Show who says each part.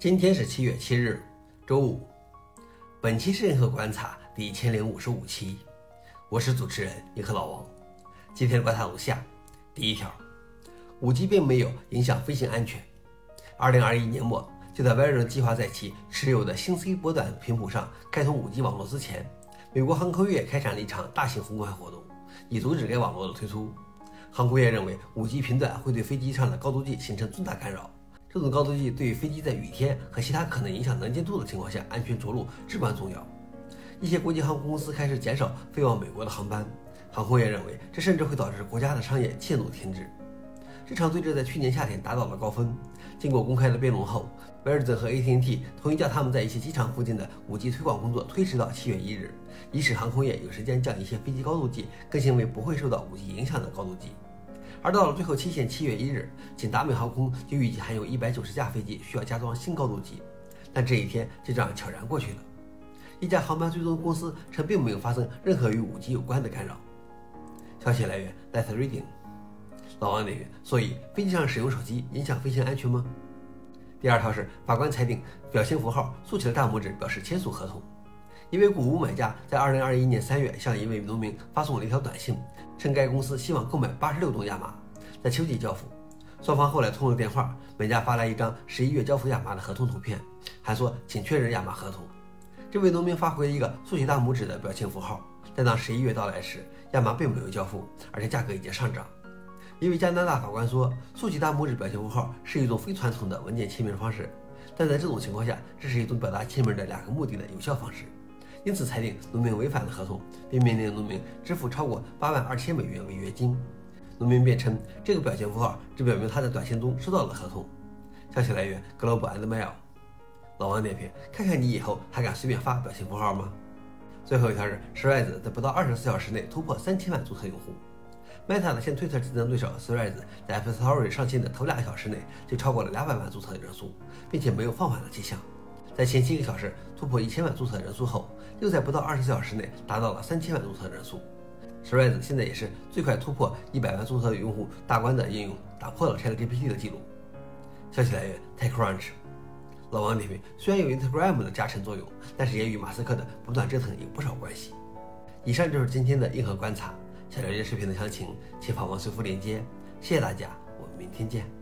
Speaker 1: 今天是七月七日，周五。本期是银河观察第一千零五十五期，我是主持人银河老王。今天的观察如下：第一条，五 G 并没有影响飞行安全。二零二一年末，就在 Verizon 计划在其持有的星 C 波段频谱上开通五 G 网络之前，美国航空业开展了一场大型公开活动，以阻止该网络的推出。航空业认为，五 G 频段会对飞机上的高度计形成重大干扰。这种高度计对于飞机在雨天和其他可能影响能见度的情况下安全着陆至关重要。一些国际航空公司开始减少飞往美国的航班。航空业认为，这甚至会导致国家的商业线路停止。这场对峙在去年夏天达到了高峰。经过公开的辩论后，威尔森和 AT&T 同意将他们在一些机场附近的 5G 推广工作推迟到七月一日，以使航空业有时间将一些飞机高度计更新为不会受到 5G 影响的高度计。而到了最后期限七月一日，仅达美航空就预计还有一百九十架飞机需要加装新高度计，但这一天就这样悄然过去了。一家航班追踪公司称并没有发生任何与五 G 有关的干扰。消息来源：Let's Reading。老王点评：所以飞机上使用手机影响飞行安全吗？第二条是法官裁定表情符号竖起了大拇指表示签署合同。一位谷物买家在二零二一年三月向一位农民发送了一条短信，称该公司希望购买八十六吨亚麻，在秋季交付。双方后来通了电话，买家发来一张十一月交付亚麻的合同图片，还说请确认亚麻合同。这位农民发回一个竖起大拇指的表情符号。但当十一月到来时，亚麻并没有交付，而且价格已经上涨。一位加拿大法官说，竖起大拇指表情符号是一种非传统的文件签名方式，但在这种情况下，这是一种表达签名的两个目的的有效方式。因此裁定农民违反了合同，并命令农民支付超过八万二千美元违约金。农民辩称，这个表情符号只表明他在短信中收到了合同。消息来源：Global and Mail。老王点评：看看你以后还敢随便发表情符号吗？最后一条是 Threads 在不到二十四小时内突破三千万注册用户。Meta 的现推特竞争对手 Threads 在 App Store 上线的头两个小时内就超过了两百万注册人数，并且没有放缓的迹象。在前七个小时突破一千万注册人数后，又在不到二十四小时内达到了三千万注册人数。Threads 现在也是最快突破一百万注册用户大关的应用，打破了 ChatGPT 的记录。消息来源：TechCrunch。老王点评：虽然有 Instagram 的加成作用，但是也与马斯克的不断折腾有不少关系。以上就是今天的硬核观察。想了解视频的详情，请访问随附链接。谢谢大家，我们明天见。